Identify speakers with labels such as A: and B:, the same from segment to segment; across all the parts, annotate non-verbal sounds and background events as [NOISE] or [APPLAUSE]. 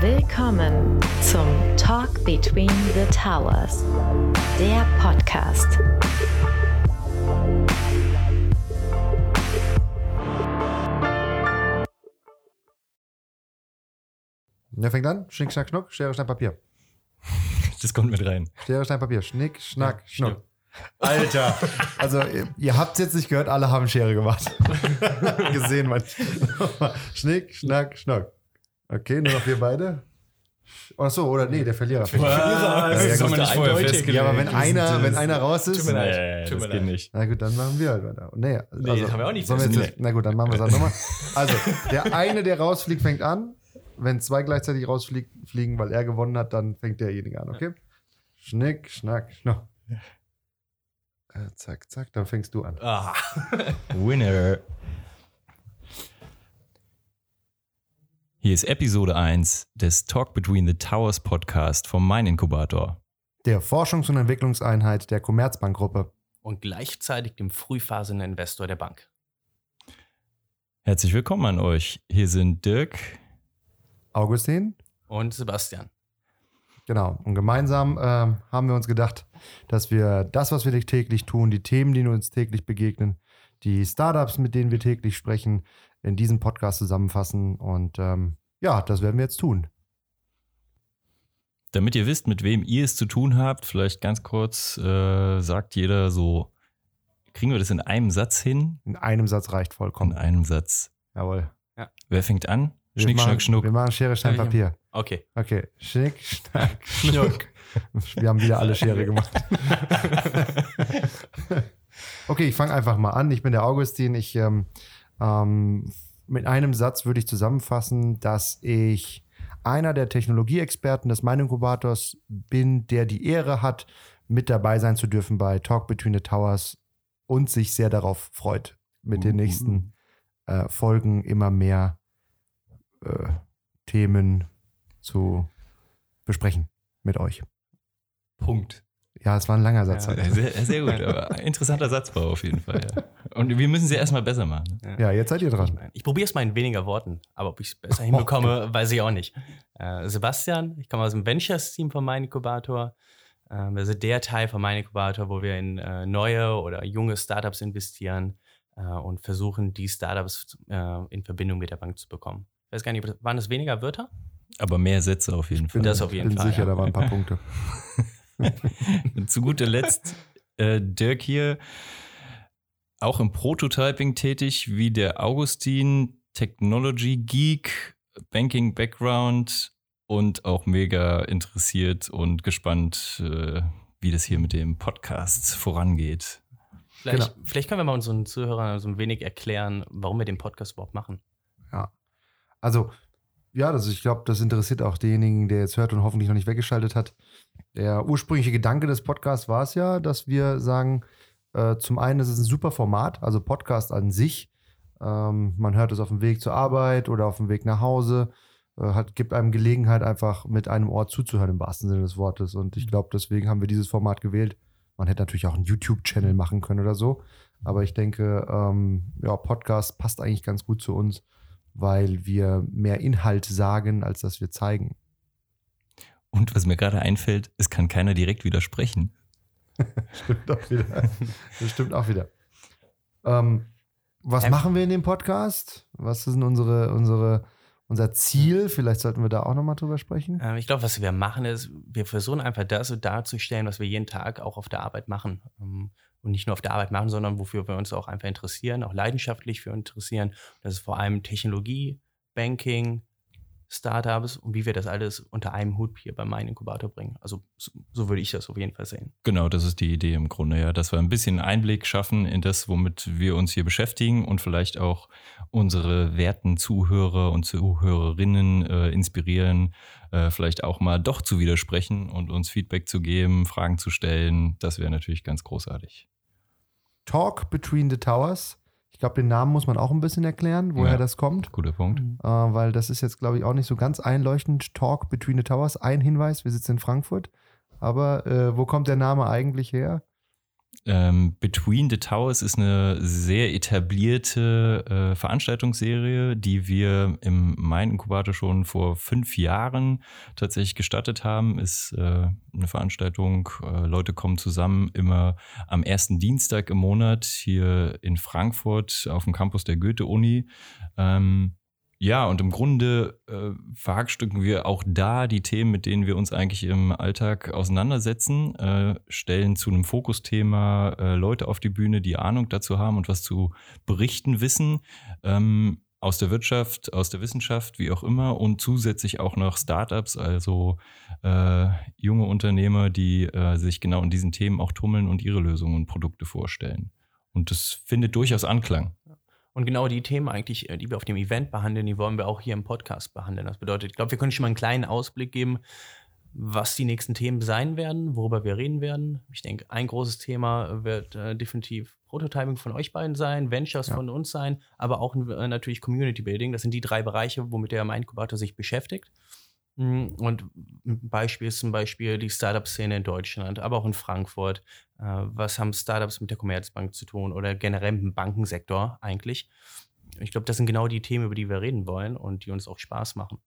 A: Willkommen zum Talk Between the Towers, der Podcast.
B: Wer fängt an? Schnick, Schnack, Schnuck, Schere, Stein, Papier. [LAUGHS]
C: Das kommt mit rein.
B: Schere, Stein, Papier. Schnick, Schnack, Schnuck. Alter, [LAUGHS] also ihr, ihr habt es jetzt nicht gehört, alle haben Schere gemacht. [LAUGHS] Gesehen, man. Schnick, Schnack, Schnuck. Okay, nur noch wir beide. Ach so, oder nee, der Verlierer.
C: Das
B: ja,
C: ist aber nicht vorher festgelegt.
B: Ja, aber wenn einer, wenn einer raus ist,
D: Tut mir leid.
C: Nee,
D: Tut
C: das
D: mir
C: geht
D: leid.
C: nicht.
B: na gut, dann machen wir halt weiter. Nee, also,
D: das haben wir auch nicht
B: sollen wir jetzt. Na gut, dann machen wir es halt [LAUGHS] nochmal. Also, der eine, der rausfliegt, fängt an. Wenn zwei gleichzeitig rausfliegen, weil er gewonnen hat, dann fängt derjenige an, okay? Schnick, Schnack, Schnuck. Äh, zack, zack, dann fängst du an.
D: Ah.
C: Winner. Hier ist Episode 1 des Talk Between the Towers Podcast vom Mein Inkubator.
B: Der Forschungs- und Entwicklungseinheit der Commerzbankgruppe.
D: Und gleichzeitig dem Frühphaseninvestor der Bank.
C: Herzlich willkommen an euch. Hier sind Dirk.
B: Augustin,
D: Und Sebastian.
B: genau. Und gemeinsam ähm, haben wir uns gedacht, dass wir das, was wir täglich tun, die Themen, die uns täglich begegnen, die Startups, mit denen wir täglich sprechen, in diesem Podcast zusammenfassen. Und ähm, ja, das werden wir jetzt tun.
C: Damit ihr wisst, mit wem ihr es zu tun habt, vielleicht ganz kurz äh, sagt jeder so, kriegen wir das in einem Satz hin?
B: In einem Satz reicht
C: In
B: vollkommen.
C: einem Satz.
B: Jawohl.
C: Wer fängt an?
B: Wir
C: Schnick,
B: machen,
C: schnack, schnuck.
B: Wir machen Schere, Stein,
D: Ja, ja.
B: Papier.
D: Okay.
B: Okay. Schnick, Schnack, [LAUGHS] Schnuck. Wir haben wieder alle Schere gemacht. [LAUGHS] [LAUGHS] okay, ich fange einfach mal an. Ich bin der Augustin. Ich ähm, ähm, mit einem Satz würde ich zusammenfassen, dass ich einer der Technologieexperten des Mein Inkubators bin, der die Ehre hat, mit dabei sein zu dürfen bei Talk Between the Towers und sich sehr darauf freut, mit den nächsten äh, Folgen immer mehr äh, Themen zu besprechen mit euch.
C: Punkt.
B: Ja, es war ein langer Satz.
D: Ja.
C: Sehr, sehr gut, aber interessanter Satzbau auf jeden Fall. Ja. [LAUGHS] Und wir müssen sie erstmal besser machen.
B: Ja, jetzt seid ihr dran.
D: Ich probiere es mal in weniger Worten, aber ob ich es besser hinbekomme, [LAUGHS] weiß ich auch nicht. Äh, Sebastian, ich komme aus dem Ventures-Team von Mein Inkubator. Ähm, wir sind der Teil von Mein Inkubator, wo wir in äh, neue oder junge Startups investieren äh, und versuchen, die Startups äh, in Verbindung mit der Bank zu bekommen. Ich weiß gar nicht, waren es weniger Wörter?
C: Aber mehr Sätze auf jeden Fall.
D: Das auf jeden
B: bin
D: Fall,
B: sicher,
D: ja.
B: da waren ein paar Punkte. [LAUGHS]
C: Zu guter Letzt äh, Dirk hier, auch im Prototyping tätig, wie der Augustin, Technology Geek, Banking Background und auch mega interessiert und gespannt, äh, wie das hier mit dem Podcast vorangeht.
D: Vielleicht,
B: Genau.
D: vielleicht können wir mal unseren Zuhörern so ein wenig erklären, warum wir den Podcast überhaupt machen.
B: Also, ja, das, ich glaube, das interessiert auch denjenigen, der jetzt hört und hoffentlich noch nicht weggeschaltet hat. Der ursprüngliche Gedanke des Podcasts war es ja, dass wir sagen, äh, zum einen ist es ein super Format, also Podcast an sich. Ähm, man hört es auf dem Weg zur Arbeit oder auf dem Weg nach Hause. Äh, hat, gibt einem Gelegenheit, einfach mit einem Ohr zuzuhören, im wahrsten Sinne des Wortes. Und ich glaube, deswegen haben wir dieses Format gewählt. Man hätte natürlich auch einen YouTube-Channel machen können oder so. Aber ich denke, ähm, ja, Podcast passt eigentlich ganz gut zu uns weil wir mehr Inhalt sagen, als dass wir zeigen.
C: Und was mir gerade einfällt, es kann keiner direkt widersprechen. [LAUGHS]
B: Stimmt auch wieder. Das stimmt auch wieder. Ähm, was
D: Ähm.
B: machen wir in dem Podcast? Was ist denn unsere, unsere, unser Ziel? Vielleicht sollten wir da auch nochmal drüber sprechen.
D: Ähm, ich glaube, was wir machen ist, wir versuchen einfach das so darzustellen, was wir jeden Tag auch auf der Arbeit machen. Ähm, und nicht nur auf der Arbeit machen, sondern wofür wir uns auch einfach interessieren, auch leidenschaftlich für interessieren. Das ist vor allem Technologie, Banking, Startups und wie wir das alles unter einem Hut hier bei meinem Inkubator bringen. Also so, so würde ich das auf jeden Fall sehen.
C: Genau, das ist die Idee im Grunde, ja, dass wir ein bisschen Einblick schaffen in das, womit wir uns hier beschäftigen und vielleicht auch unsere werten Zuhörer und Zuhörerinnen äh, inspirieren, äh, vielleicht auch mal doch zu widersprechen und uns Feedback zu geben, Fragen zu stellen. Das wäre natürlich ganz großartig.
B: Talk Between the Towers. Ich glaube, den Namen muss man auch ein bisschen erklären, woher
C: Ja.
B: das kommt.
C: Guter Punkt.
B: Äh, weil das ist jetzt, glaube ich, auch nicht so ganz einleuchtend. Talk Between the Towers. Ein Hinweis, wir sitzen in Frankfurt. Aber äh, wo kommt der Name eigentlich her?
C: Ähm, Between the Towers ist eine sehr etablierte äh, Veranstaltungsserie, die wir im Main-Inkubator schon vor fünf Jahren tatsächlich gestartet haben. Ist äh, eine Veranstaltung, äh, Leute kommen zusammen immer am ersten Dienstag im Monat hier in Frankfurt auf dem Campus der Goethe-Uni. Ähm, ja, und im Grunde äh, verhackstücken wir auch da die Themen, mit denen wir uns eigentlich im Alltag auseinandersetzen, äh, stellen zu einem Fokusthema äh, Leute auf die Bühne, die Ahnung dazu haben und was zu berichten wissen. Ähm, aus der Wirtschaft, aus der Wissenschaft, wie auch immer, und zusätzlich auch noch Startups, also äh, junge Unternehmer, die äh, sich genau in diesen Themen auch tummeln und ihre Lösungen und Produkte vorstellen. Und das findet durchaus Anklang.
D: Und genau die Themen eigentlich, äh, die wir auf dem Event behandeln, die wollen wir auch hier im Podcast behandeln. Das bedeutet, ich glaube, wir können schon mal einen kleinen Ausblick geben, was die nächsten Themen sein werden, worüber wir reden werden. Ich denke, ein großes Thema wird äh, definitiv Prototyping von euch beiden sein, Ventures ja. von uns sein, aber auch äh, natürlich Community Building. Das sind die drei Bereiche, womit der Inkubator sich beschäftigt. Mm, und ein Beispiel ist zum Beispiel die Startup-Szene in Deutschland, aber auch in Frankfurt. Äh, was haben Startups mit der Commerzbank zu tun oder generell mit dem Bankensektor eigentlich? Ich glaube, das sind genau die Themen, über die wir reden wollen und die uns auch Spaß machen.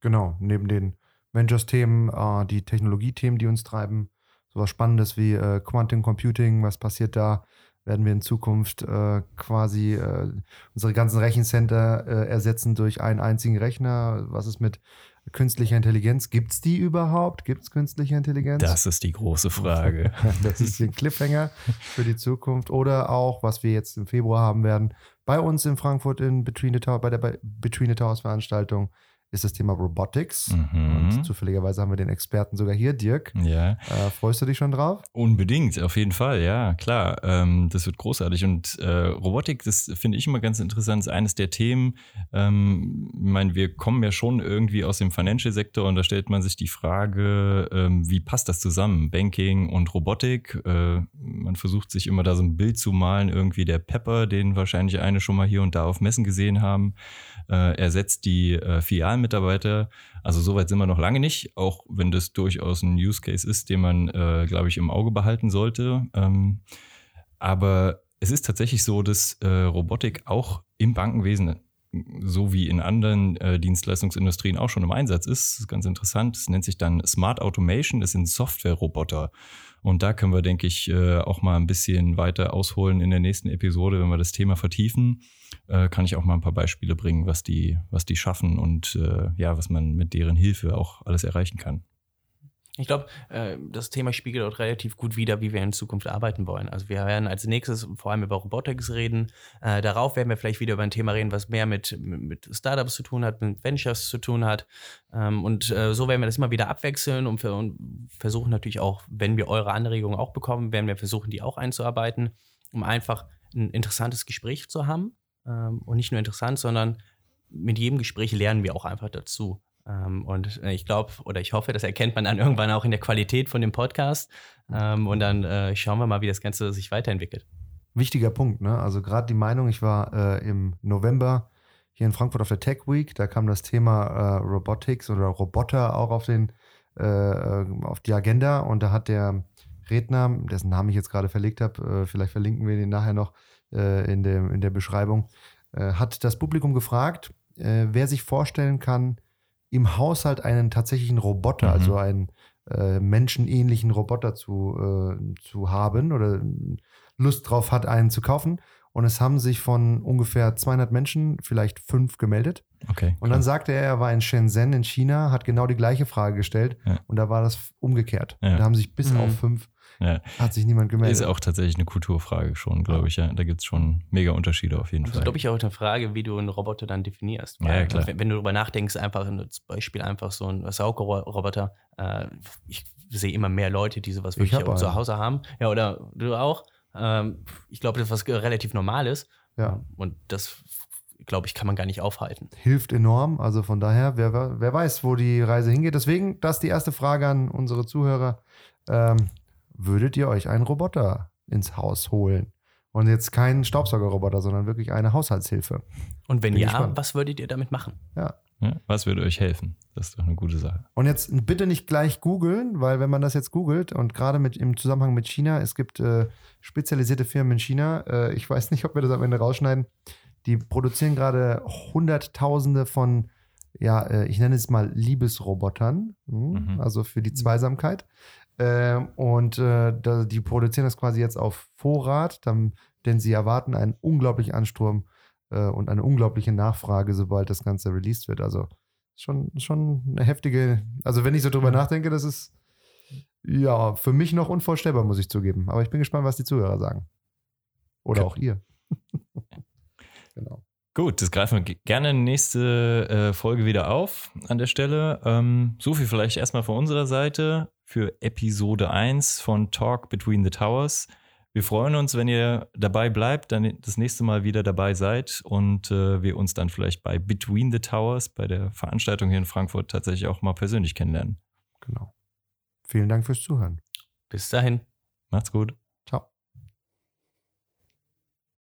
B: Genau, neben den Ventures-Themen, äh, die Technologie-Themen, die uns treiben, sowas Spannendes wie äh, Quantum Computing, was passiert da? Werden wir in Zukunft äh, quasi äh, unsere ganzen Rechencenter äh, ersetzen durch einen einzigen Rechner. Was ist mit künstlicher Intelligenz? Gibt es die überhaupt? Gibt es künstliche Intelligenz?
C: Das ist die große Frage. [LAUGHS]
B: das ist ein Cliffhanger für die Zukunft. Oder auch, was wir jetzt im Februar haben werden, bei uns in Frankfurt in Between the Tower, bei der Between the Towers Veranstaltung ist das Thema Robotics. Mhm. Und zufälligerweise haben wir den Experten sogar hier, Dirk.
C: Ja.
B: Äh, freust du dich schon drauf?
C: Unbedingt, auf jeden Fall, ja, klar. Ähm, das wird großartig. Und äh, Robotik, das finde ich immer ganz interessant, ist eines der Themen. Ähm, ich meine, wir kommen ja schon irgendwie aus dem Financial-Sektor und da stellt man sich die Frage, ähm, wie passt das zusammen? Banking und Robotik. Äh, man versucht sich immer da so ein Bild zu malen, irgendwie der Pepper, den wahrscheinlich eine schon mal hier und da auf Messen gesehen haben äh, ersetzt die äh, Filialmitarbeiter. Also soweit sind wir noch lange nicht, auch wenn das durchaus ein Use Case ist, den man, äh, glaube ich, im Auge behalten sollte. Ähm, aber es ist tatsächlich so, dass äh, Robotik auch im Bankenwesen so wie in anderen äh, Dienstleistungsindustrien auch schon im Einsatz ist. Ist ganz interessant. Es nennt sich dann Smart Automation. Das sind Software-Roboter. Und da können wir, denke ich, äh, auch mal ein bisschen weiter ausholen in der nächsten Episode, wenn wir das Thema vertiefen. Äh, kann ich auch mal ein paar Beispiele bringen, was die, was die schaffen und äh, ja, was man mit deren Hilfe auch alles erreichen kann.
D: Ich glaube, äh, das Thema spiegelt auch relativ gut wider, wie wir in Zukunft arbeiten wollen. Also wir werden als nächstes vor allem über Robotics reden. Äh, darauf werden wir vielleicht wieder über ein Thema reden, was mehr mit, mit Startups zu tun hat, mit Ventures zu tun hat. Ähm, und äh, so werden wir das immer wieder abwechseln und, versuchen natürlich auch, wenn wir eure Anregungen auch bekommen, werden wir versuchen, die auch einzuarbeiten, um einfach ein interessantes Gespräch zu haben. Ähm, und nicht nur interessant, sondern mit jedem Gespräch lernen wir auch einfach dazu. Ähm, und äh, ich glaube oder ich hoffe, das erkennt man dann irgendwann auch in der Qualität von dem Podcast. Ähm, und dann äh, schauen wir mal, wie das Ganze sich weiterentwickelt.
B: Wichtiger Punkt, ne? Also gerade die Meinung, ich war äh, im November hier in Frankfurt auf der Tech Week, da kam das Thema äh, Robotics oder Roboter auch auf den äh, äh, auf die Agenda und da hat der Redner, dessen Namen ich jetzt gerade verlegt habe, vielleicht verlinken wir den nachher noch in, dem, in der Beschreibung, hat das Publikum gefragt, wer sich vorstellen kann, im Haushalt einen tatsächlichen Roboter, also mhm. also einen äh, menschenähnlichen Roboter zu, äh, zu haben oder Lust drauf hat, einen zu kaufen. Und es haben sich von ungefähr 200 Menschen vielleicht fünf gemeldet.
C: Okay.
B: Und dann sagte er, er war in Shenzhen in China, hat genau die gleiche Frage gestellt. Ja. Und da war das umgekehrt. Ja. Da haben sich bis mhm. auf fünf ja. Hat sich niemand gemeldet.
C: Ist auch tatsächlich eine Kulturfrage schon, glaube ich. Ja. Da gibt es schon mega Unterschiede auf jeden
D: das
C: Fall.
D: Das ist, glaube ich, auch eine Frage, wie du einen Roboter dann definierst.
C: Weil, ja, klar.
D: Wenn, wenn, du darüber nachdenkst, einfach zum Beispiel einfach so ein Saugroboter. Äh, ich sehe immer mehr Leute, die sowas wirklich auch zu Hause haben. Ja, oder du auch. Ähm, ich glaube, das ist was relativ Normales.
B: Ja.
D: Und das glaube ich, kann man gar nicht aufhalten.
B: Hilft enorm. Also von daher, wer, wer weiß, wo die Reise hingeht. Deswegen, das ist die erste Frage an unsere Zuhörer. Ähm, würdet ihr euch einen Roboter ins Haus holen? Und jetzt keinen Staubsaugerroboter, sondern wirklich eine Haushaltshilfe.
D: Und wenn Bin ja, gespannt. was würdet ihr damit machen?
B: Ja.
C: Ja, was würde euch helfen? Das ist doch eine gute Sache.
B: Und jetzt bitte nicht gleich googeln, weil wenn man das jetzt googelt und gerade mit im Zusammenhang mit China, es gibt äh, spezialisierte Firmen in China, äh, ich weiß [LAUGHS] nicht, ob wir das am Ende rausschneiden, die produzieren gerade Hunderttausende von, ja, äh, ich nenne es mal Liebesrobotern, hm,
C: Mhm.
B: also für die Zweisamkeit. Ähm, und äh, da, die produzieren das quasi jetzt auf Vorrat, dann, denn sie erwarten einen unglaublichen Ansturm äh, und eine unglaubliche Nachfrage, sobald das Ganze released wird. Also schon, schon eine heftige, also wenn ich so drüber nachdenke, das ist ja für mich noch unvorstellbar, muss ich zugeben. Aber ich bin gespannt, was die Zuhörer sagen. Oder
C: Okay.
B: auch ihr. [LAUGHS] genau.
C: Gut, das greifen wir ge- gerne nächste äh, Folge wieder auf an der Stelle. Ähm, so viel vielleicht erstmal von unserer Seite für Episode 1 von Talk Between the Towers. Wir freuen uns, wenn ihr dabei bleibt, dann das nächste Mal wieder dabei seid und äh, wir uns dann vielleicht bei Between the Towers, bei der Veranstaltung hier in Frankfurt, tatsächlich auch mal persönlich kennenlernen.
B: Genau. Vielen Dank fürs Zuhören.
D: Bis dahin.
C: Macht's gut.